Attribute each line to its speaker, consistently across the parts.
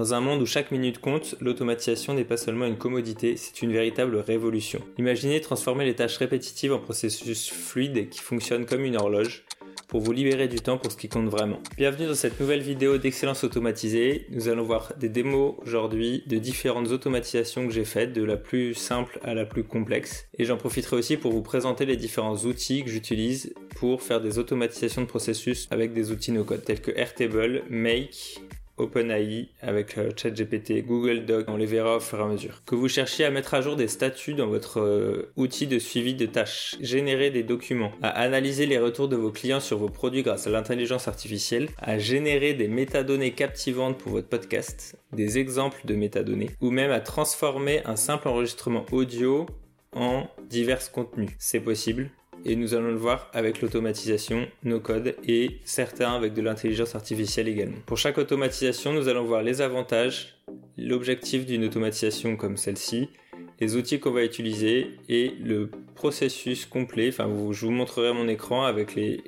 Speaker 1: Dans un monde où chaque minute compte, l'automatisation n'est pas seulement une commodité, c'est une véritable révolution. Imaginez transformer les tâches répétitives en processus fluides qui fonctionnent comme une horloge pour vous libérer du temps pour ce qui compte vraiment. Bienvenue dans cette nouvelle vidéo d'excellence automatisée. Nous allons voir des démos aujourd'hui de différentes automatisations que j'ai faites, de la plus simple à la plus complexe. Et j'en profiterai aussi pour vous présenter les différents outils que j'utilise pour faire des automatisations de processus avec des outils no-code tels que Airtable, Make, OpenAI, avec euh, ChatGPT, Google Doc, on les verra au fur et à mesure. Que vous cherchiez à mettre à jour des statuts dans votre euh, outil de suivi de tâches, générer des documents, à analyser les retours de vos clients sur vos produits grâce à l'intelligence artificielle, à générer des métadonnées captivantes pour votre podcast, des exemples de métadonnées, ou même à transformer un simple enregistrement audio en divers contenus. C'est possible et nous allons le voir avec l'automatisation, nos codes et certains avec de l'intelligence artificielle également. Pour chaque automatisation, nous allons voir les avantages, l'objectif d'une automatisation comme celle-ci, les outils qu'on va utiliser et le processus complet. Enfin, je vous montrerai mon écran avec les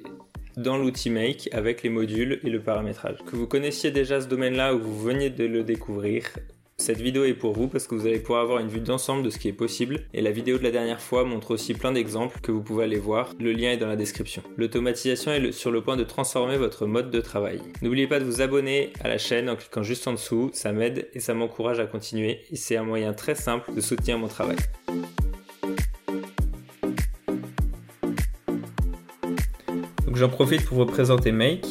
Speaker 1: dans l'outil Make avec les modules et le paramétrage. Que vous connaissiez déjà ce domaine-là ou vous veniez de le découvrir, cette vidéo est pour vous parce que vous allez pouvoir avoir une vue d'ensemble de ce qui est possible et la vidéo de la dernière fois montre aussi plein d'exemples que vous pouvez aller voir. Le lien est dans la description. L'automatisation est sur le point de transformer votre mode de travail. N'oubliez pas de vous abonner à la chaîne en cliquant juste en dessous, ça m'aide et ça m'encourage à continuer et c'est un moyen très simple de soutenir mon travail. Donc j'en profite pour vous présenter Make.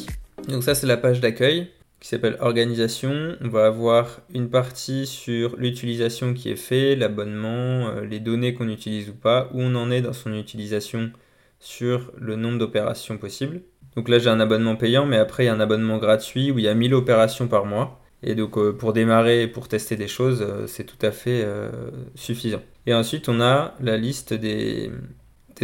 Speaker 1: Donc ça c'est la page d'accueil qui s'appelle organisation. On va avoir une partie sur l'utilisation qui est faite, l'abonnement, euh, les données qu'on utilise ou pas, où on en est dans son utilisation sur le nombre d'opérations possibles. Donc là j'ai un abonnement payant, mais après il y a un abonnement gratuit où il y a 1000 opérations par mois. Et donc euh, pour démarrer, pour tester des choses, euh, c'est tout à fait suffisant. Et ensuite on a la liste des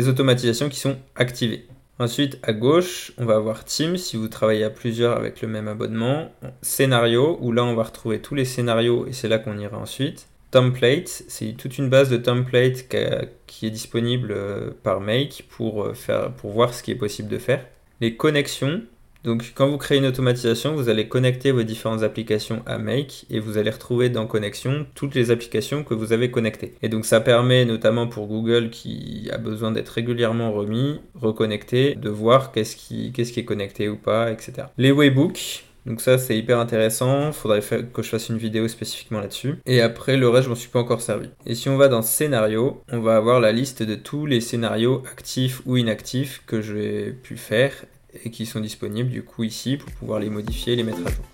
Speaker 1: automatisations qui sont activées. Ensuite, à gauche, on va avoir Team si vous travaillez à plusieurs avec le même abonnement. Scénario, où là on va retrouver tous les scénarios et c'est là qu'on ira ensuite. Template, c'est toute une base de templates qui est disponible euh, par Make pour, euh, pour voir ce qui est possible de faire. Les connexions, donc quand vous créez une automatisation, vous allez connecter vos différentes applications à Make et vous allez retrouver dans Connexion toutes les applications que vous avez connectées. Et donc ça permet notamment pour Google qui a besoin d'être régulièrement remis, reconnecté, de voir qu'est-ce qui, est connecté ou pas, etc. Les Waybooks, donc ça c'est hyper intéressant, faudrait que je fasse une vidéo spécifiquement là-dessus. Et après le reste je m'en suis pas encore servi. Et si on va dans scénario, on va avoir la liste de tous les scénarios actifs ou inactifs que j'ai pu faire et qui sont disponibles du coup ici pour pouvoir les modifier et les mettre à jour.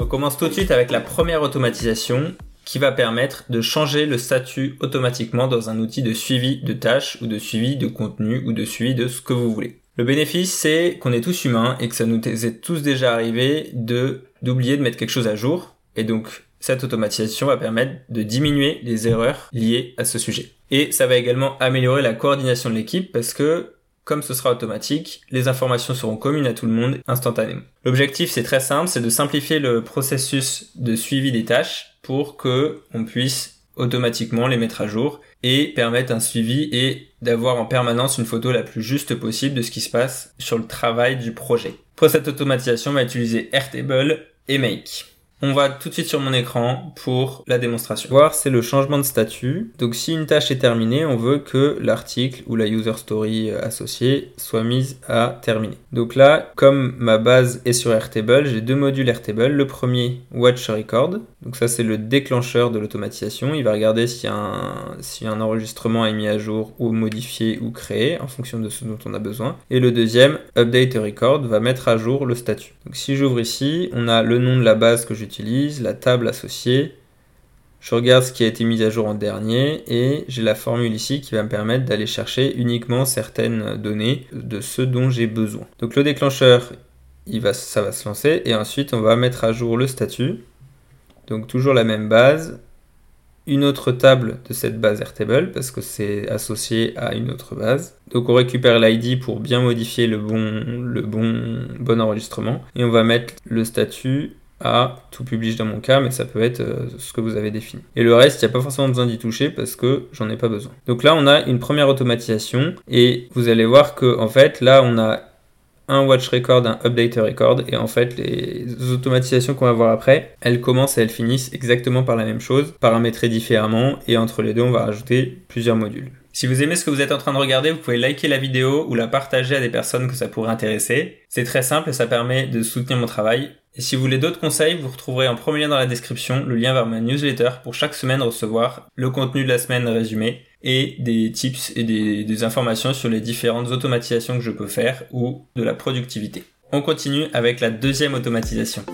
Speaker 1: On commence tout de suite avec la première automatisation qui va permettre de changer le statut automatiquement dans un outil de suivi de tâches ou de suivi de contenu ou de suivi de ce que vous voulez. Le bénéfice, c'est qu'on est tous humains et que ça nous est tous déjà arrivé de d'oublier de mettre quelque chose à jour. Et donc, cette automatisation va permettre de diminuer les erreurs liées à ce sujet. Et ça va également améliorer la coordination de l'équipe parce que comme ce sera automatique, les informations seront communes à tout le monde instantanément. L'objectif c'est très simple, c'est de simplifier le processus de suivi des tâches pour que on puisse automatiquement les mettre à jour et permettre un suivi et d'avoir en permanence une photo la plus juste possible de ce qui se passe sur le travail du projet. Pour cette automatisation, on va utiliser Airtable et Make. On va tout de suite sur mon écran pour la démonstration. Voir, c'est le changement de statut. Donc si une tâche est terminée, on veut que l'article ou la user story associée soit mise à terminer. Donc là, comme ma base est sur Airtable, j'ai deux modules Airtable. Le premier, Watch Record. Donc ça, c'est le déclencheur de l'automatisation. Il va regarder si un, si un enregistrement est mis à jour ou modifié ou créé en fonction de ce dont on a besoin. Et le deuxième, Update Record, va mettre à jour le statut. Donc si j'ouvre ici, on a le nom de la base que j'utilise, la table associée. Je regarde ce qui a été mis à jour en dernier et j'ai la formule ici qui va me permettre d'aller chercher uniquement certaines données de ce dont j'ai besoin. Donc le déclencheur, il va, ça va se lancer et ensuite on va mettre à jour le statut. Donc toujours la même base, une autre table de cette base Airtable parce que c'est associé à une autre base. Donc on récupère l'ID pour bien modifier le bon, le bon, bon enregistrement et on va mettre le statut à tout publish dans mon cas, mais ça peut être euh, ce que vous avez défini. Et le reste, il n'y a pas forcément besoin d'y toucher parce que j'en ai pas besoin. Donc là, on a une première automatisation et vous allez voir que en fait, là, on a un watch record, un update record, et en fait les automatisations qu'on va voir après, elles commencent et elles finissent exactement par la même chose, paramétrées différemment, et entre les deux on va rajouter plusieurs modules. Si vous aimez ce que vous êtes en train de regarder, vous pouvez liker la vidéo ou la partager à des personnes que ça pourrait intéresser. C'est très simple et ça permet de soutenir mon travail. Et si vous voulez d'autres conseils, vous retrouverez en premier lien dans la description le lien vers ma newsletter pour chaque semaine recevoir le contenu de la semaine résumé et des tips et des, informations sur les différentes automatisations que je peux faire ou de la productivité. On continue avec la deuxième automatisation.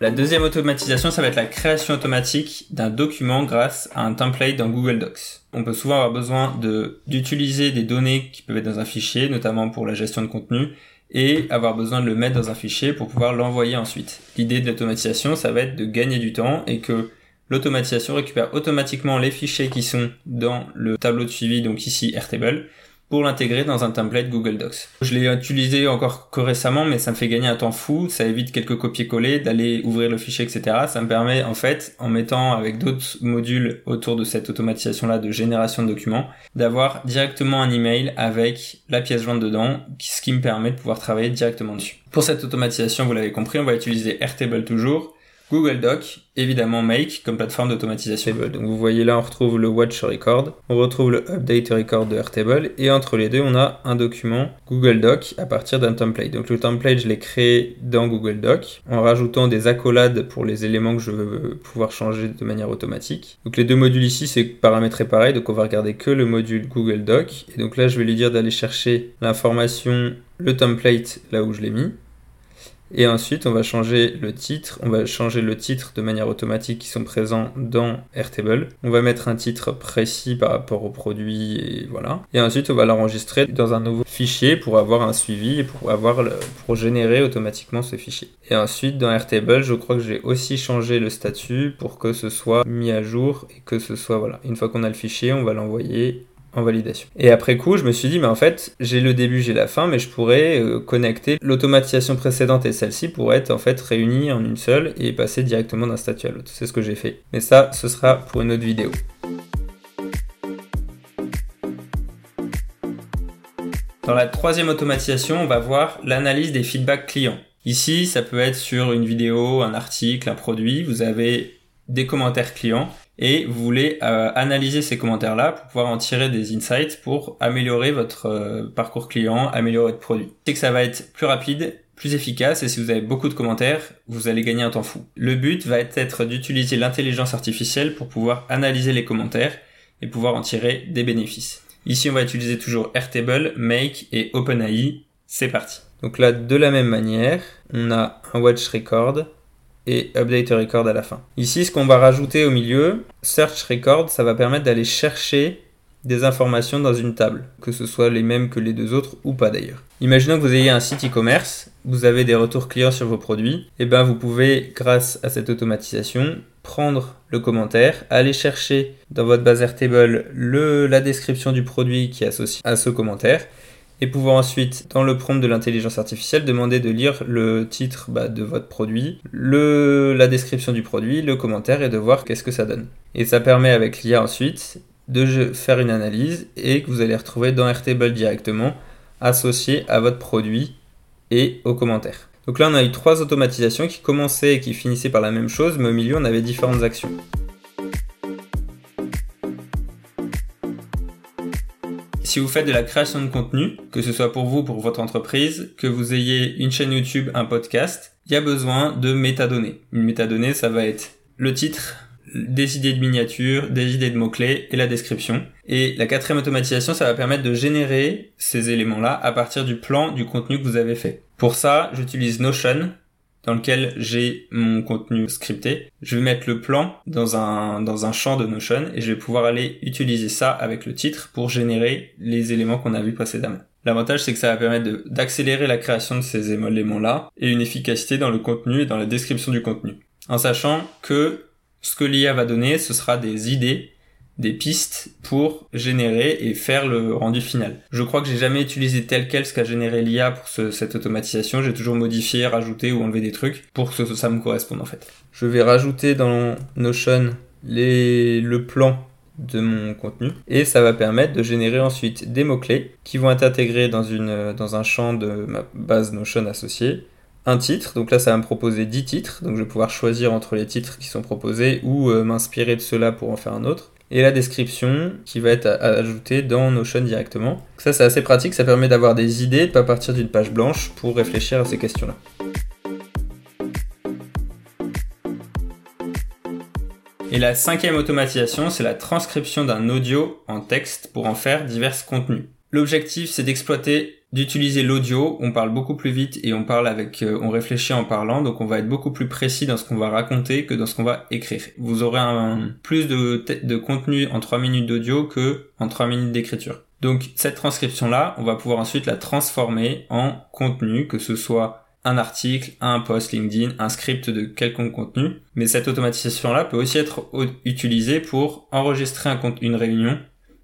Speaker 1: La deuxième automatisation, ça va être la création automatique d'un document grâce à un template dans Google Docs. On peut souvent avoir besoin d'utiliser des données qui peuvent être dans un fichier, notamment pour la gestion de contenu, et avoir besoin de le mettre dans un fichier pour pouvoir l'envoyer ensuite. L'idée de l'automatisation, ça va être de gagner du temps et que l'automatisation récupère automatiquement les fichiers qui sont dans le tableau de suivi, donc ici Airtable, pour l'intégrer dans un template Google Docs. Je l'ai utilisé encore que récemment, mais ça me fait gagner un temps fou, ça évite quelques copier-coller, d'aller ouvrir le fichier, etc. Ça me permet, en fait, en mettant avec d'autres modules autour de cette automatisation-là de génération de documents, d'avoir directement un email avec la pièce jointe dedans, ce qui me permet de pouvoir travailler directement dessus. Pour cette automatisation, vous l'avez compris, on va utiliser Airtable toujours, Google Doc, évidemment Make comme plateforme d'automatisation. Donc vous voyez là on retrouve le Watch Record, on retrouve le Update Record de Airtable et entre les deux on a un document Google Doc à partir d'un template. Donc le template je l'ai créé dans Google Doc en rajoutant des accolades pour les éléments que je veux pouvoir changer de manière automatique. Donc les deux modules ici c'est paramétré pareil donc on va regarder que le module Google Doc et donc là je vais lui dire d'aller chercher l'information le template là où je l'ai mis et ensuite, on va changer le titre. On va changer le titre de manière automatique qui sont présents dans Airtable. On va mettre un titre précis par rapport au produit et voilà. Et ensuite, on va l'enregistrer dans un nouveau fichier pour avoir un suivi et pour avoir pour générer automatiquement ce fichier. Et ensuite, dans Airtable, je crois que j'ai aussi changé le statut pour que ce soit mis à jour et que ce soit voilà. Une fois qu'on a le fichier, on va l'envoyer validation. Et après coup, je me suis dit, mais en fait, j'ai le début, j'ai la fin, mais je pourrais euh, connecter l'automatisation précédente et celle-ci pour être en fait réunies en une seule et passer directement d'un statut à l'autre. C'est ce que j'ai fait. Mais ça, ce sera pour une autre vidéo. Dans la troisième automatisation, on va voir l'analyse des feedbacks clients. Ici, ça peut être sur une vidéo, un article, un produit. Vous avez des commentaires clients et vous voulez euh, analyser ces commentaires-là pour pouvoir en tirer des insights pour améliorer votre euh, parcours client, améliorer votre produit. C'est que ça va être plus rapide, plus efficace et si vous avez beaucoup de commentaires, vous allez gagner un temps fou. Le but va être d'utiliser l'intelligence artificielle pour pouvoir analyser les commentaires et pouvoir en tirer des bénéfices. Ici, on va utiliser toujours Airtable, Make et OpenAI. C'est parti. Donc là, de la même manière, on a un watch record, et update record à la fin. Ici, ce qu'on va rajouter au milieu, search record, ça va permettre d'aller chercher des informations dans une table, que ce soit les mêmes que les deux autres ou pas d'ailleurs. Imaginons que vous ayez un site e-commerce, vous avez des retours clients sur vos produits, et ben vous pouvez, grâce à cette automatisation, prendre le commentaire, aller chercher dans votre base Airtable le, la description du produit qui est associé à ce commentaire, et pouvoir ensuite, dans le prompt de l'intelligence artificielle, demander de lire le titre bah, de votre produit, le, la description du produit, le commentaire et de voir qu'est-ce que ça donne. Et ça permet avec l'IA ensuite de faire une analyse et que vous allez retrouver dans Airtable directement associé à votre produit et aux commentaires. Donc là on a eu trois automatisations qui commençaient et qui finissaient par la même chose mais au milieu on avait différentes actions. Si vous faites de la création de contenu, que ce soit pour vous, pour votre entreprise, que vous ayez une chaîne YouTube, un podcast, il y a besoin de métadonnées. Une métadonnée, ça va être le titre, des idées de miniatures, des idées de mots-clés et la description. Et la quatrième automatisation, ça va permettre de générer ces éléments-là à partir du plan du contenu que vous avez fait. Pour ça, j'utilise Notion dans lequel j'ai mon contenu scripté. Je vais mettre le plan dans un, dans un champ de Notion et je vais pouvoir aller utiliser ça avec le titre pour générer les éléments qu'on a vus précédemment. L'avantage, c'est que ça va permettre d'accélérer la création de ces éléments-là et une efficacité dans le contenu et dans la description du contenu. En sachant que ce que l'IA va donner, ce sera des idées des pistes pour générer et faire le rendu final. Je crois que j'ai jamais utilisé tel quel ce qu'a généré l'IA pour cette automatisation. J'ai toujours modifié, rajouté ou enlevé des trucs pour que ça me corresponde en fait. Je vais rajouter dans Notion le plan de mon contenu et ça va permettre de générer ensuite des mots-clés qui vont être intégrés dans, une, dans un champ de ma base Notion associée. Un titre, donc là ça va me proposer 10 titres, donc je vais pouvoir choisir entre les titres qui sont proposés ou euh, m'inspirer de cela pour en faire un autre. Et la description qui va être ajoutée dans Notion directement. Ça c'est assez pratique, ça permet d'avoir des idées, de pas partir d'une page blanche pour réfléchir à ces questions-là. Et la cinquième automatisation, c'est la transcription d'un audio en texte pour en faire divers contenus. L'objectif, c'est d'exploiter, d'utiliser l'audio. On parle beaucoup plus vite et on parle avec, euh, on réfléchit en parlant, donc on va être beaucoup plus précis dans ce qu'on va raconter que dans ce qu'on va écrire. Vous aurez un, plus de, de contenu en 3 minutes d'audio que en 3 minutes d'écriture. Donc cette transcription-là, on va pouvoir ensuite la transformer en contenu, que ce soit un article, un post LinkedIn, un script de quelconque contenu. Mais cette automatisation-là peut aussi être utilisée pour enregistrer un une réunion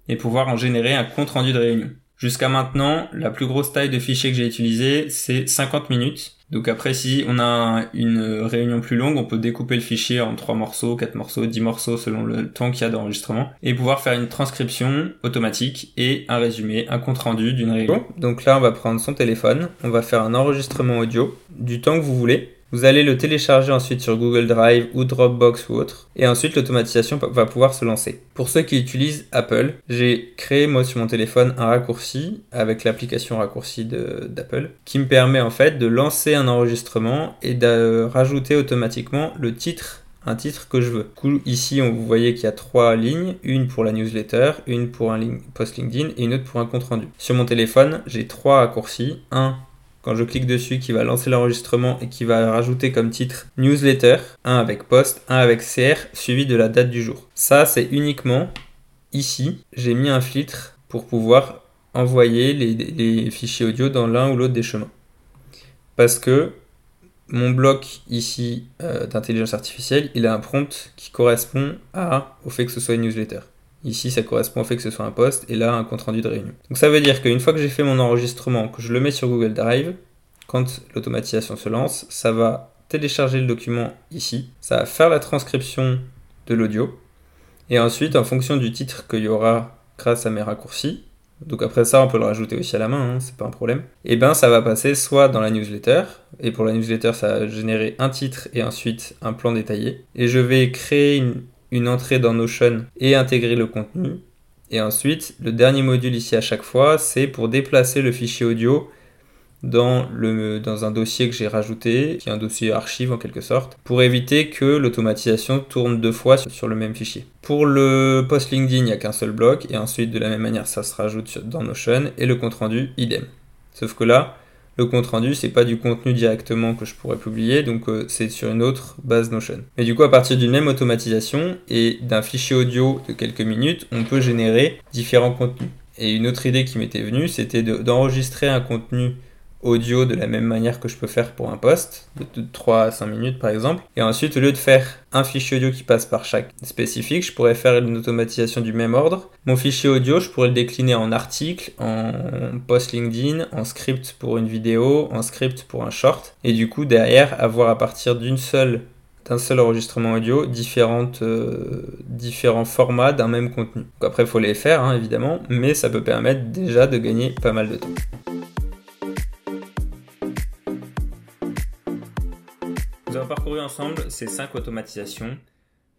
Speaker 1: et pouvoir en générer un compte rendu de réunion. Jusqu'à maintenant, la plus grosse taille de fichier que j'ai utilisé, c'est 50 minutes. Donc après, si on a une réunion plus longue, on peut découper le fichier en 3 morceaux, 4 morceaux, 10 morceaux selon le temps qu'il y a d'enregistrement et pouvoir faire une transcription automatique et un résumé, un compte rendu d'une réunion. Donc là, on va prendre son téléphone, on va faire un enregistrement audio du temps que vous voulez vous allez le télécharger ensuite sur Google Drive ou Dropbox ou autre. Et ensuite, l'automatisation va pouvoir se lancer. Pour ceux qui utilisent Apple, j'ai créé moi sur mon téléphone un raccourci avec l'application raccourci d'Apple qui me permet en fait de lancer un enregistrement et de rajouter automatiquement le titre un titre que je veux. ici, vous voyez qu'il y a trois lignes, une pour la newsletter, une pour un post LinkedIn et une autre pour un compte rendu. Sur mon téléphone, j'ai trois raccourcis, un quand je clique dessus qui va lancer l'enregistrement et qui va rajouter comme titre newsletter, un avec post, un avec CR, suivi de la date du jour. Ça, c'est uniquement ici, j'ai mis un filtre pour pouvoir envoyer les, fichiers audio dans l'un ou l'autre des chemins. Parce que mon bloc ici euh, d'intelligence artificielle, il a un prompt qui correspond au fait que ce soit une newsletter. Ici, ça correspond au fait que ce soit un poste, et là, un compte rendu de réunion. Donc ça veut dire qu'une fois que j'ai fait mon enregistrement, que je le mets sur Google Drive, quand l'automatisation se lance, ça va télécharger le document ici, ça va faire la transcription de l'audio, et ensuite, en fonction du titre qu'il y aura grâce à mes raccourcis, donc après ça, on peut le rajouter aussi à la main, hein, c'est pas un problème. Et ben ça va passer soit dans la newsletter, et pour la newsletter, ça va générer un titre et ensuite un plan détaillé. Et je vais créer une, une entrée dans Notion et intégrer le contenu. Et ensuite, le dernier module ici à chaque fois, c'est pour déplacer le fichier audio dans, dans un dossier que j'ai rajouté, qui est un dossier archive en quelque sorte, pour éviter que l'automatisation tourne deux fois sur, le même fichier. Pour le post LinkedIn, il n'y a qu'un seul bloc, et ensuite de la même manière, ça se rajoute dans Notion, et le compte rendu, idem. Sauf que là, le compte rendu, c'est pas du contenu directement que je pourrais publier, donc euh, c'est sur une autre base Notion. Mais du coup, à partir d'une même automatisation et d'un fichier audio de quelques minutes, on peut générer différents contenus. Et une autre idée qui m'était venue, c'était d'enregistrer un contenu audio de la même manière que je peux faire pour un post, de 3 à 5 minutes par exemple. Et ensuite, au lieu de faire un fichier audio qui passe par chaque spécifique, je pourrais faire une automatisation du même ordre. Mon fichier audio, je pourrais le décliner en article, en post LinkedIn, en script pour une vidéo, en script pour un short. Et du coup, derrière, avoir à partir d'une seule d'un seul enregistrement audio différentes, euh, différents formats d'un même contenu. Après, il faut les faire, hein, évidemment, mais ça peut permettre déjà de gagner pas mal de temps. Nous avons parcouru ensemble ces 5 automatisations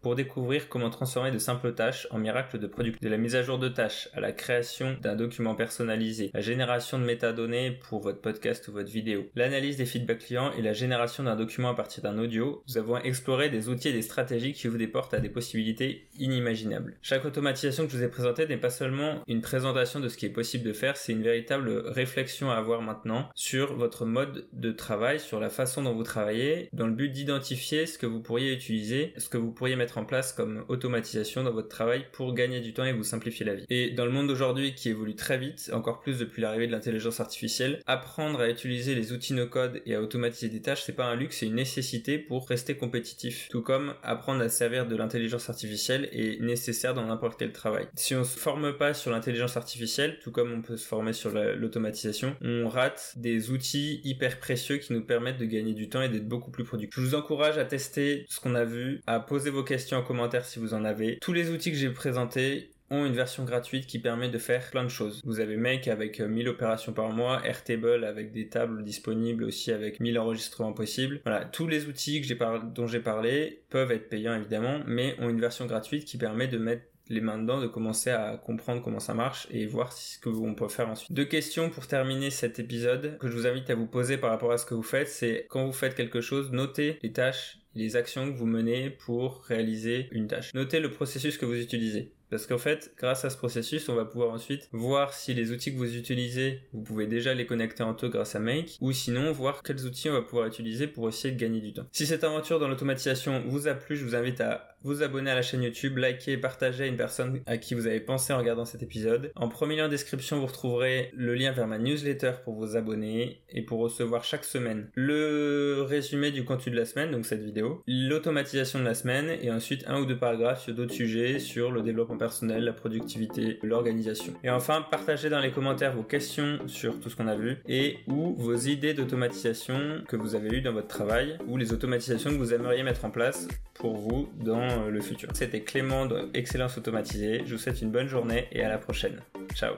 Speaker 1: pour découvrir comment transformer de simples tâches en miracles de production. De la mise à jour de tâches à la création d'un document personnalisé, la génération de métadonnées pour votre podcast ou votre vidéo, l'analyse des feedbacks clients et la génération d'un document à partir d'un audio, nous avons exploré des outils et des stratégies qui des portes à des possibilités inimaginables. Chaque automatisation que je vous ai présentée n'est pas seulement une présentation de ce qui est possible de faire, c'est une véritable réflexion à avoir maintenant sur votre mode de travail, sur la façon dont vous travaillez, dans le but d'identifier ce que vous pourriez utiliser, ce que vous pourriez mettre en place comme automatisation dans votre travail pour gagner du temps et vous simplifier la vie. Et dans le monde d'aujourd'hui qui évolue très vite, encore plus depuis l'arrivée de l'intelligence artificielle, apprendre à utiliser les outils no-code et à automatiser des tâches, c'est pas un luxe, c'est une nécessité pour rester compétitif. Tout comme apprendre à servir de l'intelligence artificielle est nécessaire dans n'importe quel travail. Si on se forme pas sur l'intelligence artificielle, tout comme on peut se former sur l'automatisation, on rate des outils hyper précieux qui nous permettent de gagner du temps et d'être beaucoup plus productifs. Je vous encourage à tester ce qu'on a vu, à poser vos questions questions en commentaire si vous en avez. Tous les outils que j'ai présentés ont une version gratuite qui permet de faire plein de choses. Vous avez Make avec 1000 euh, opérations par mois, Airtable avec des tables disponibles aussi avec 1000 enregistrements possibles. Voilà, tous les outils que dont j'ai parlé peuvent être payants évidemment, mais ont une version gratuite qui permet de mettre les mains dedans, de commencer à comprendre comment ça marche et voir ce que on peut faire ensuite. Deux questions pour terminer cet épisode que je vous invite à vous poser par rapport à ce que vous faites, c'est quand vous faites quelque chose, notez les tâches les actions que vous menez pour réaliser une tâche. Notez le processus que vous utilisez. Parce qu'en fait, grâce à ce processus, on va pouvoir ensuite voir si les outils que vous utilisez, vous pouvez déjà les connecter entre eux grâce à Make, ou sinon voir quels outils on va pouvoir utiliser pour essayer de gagner du temps. Si cette aventure dans l'automatisation vous a plu, je vous invite à vous abonner à la chaîne YouTube, liker et partager à une personne à qui vous avez pensé en regardant cet épisode. En premier lien en description, vous retrouverez le lien vers ma newsletter pour vous abonner et pour recevoir chaque semaine le résumé du contenu de la semaine, donc cette vidéo, l'automatisation de la semaine et ensuite un ou deux paragraphes sur d'autres sujets, sur le développement personnel, la productivité, l'organisation. Et enfin, partagez dans les commentaires vos questions sur tout ce qu'on a vu et ou vos idées d'automatisation que vous avez eues dans votre travail ou les automatisations que vous aimeriez mettre en place pour vous dans le futur. C'était Clément de Excellence Automatisée. Je vous souhaite une bonne journée et à la prochaine. Ciao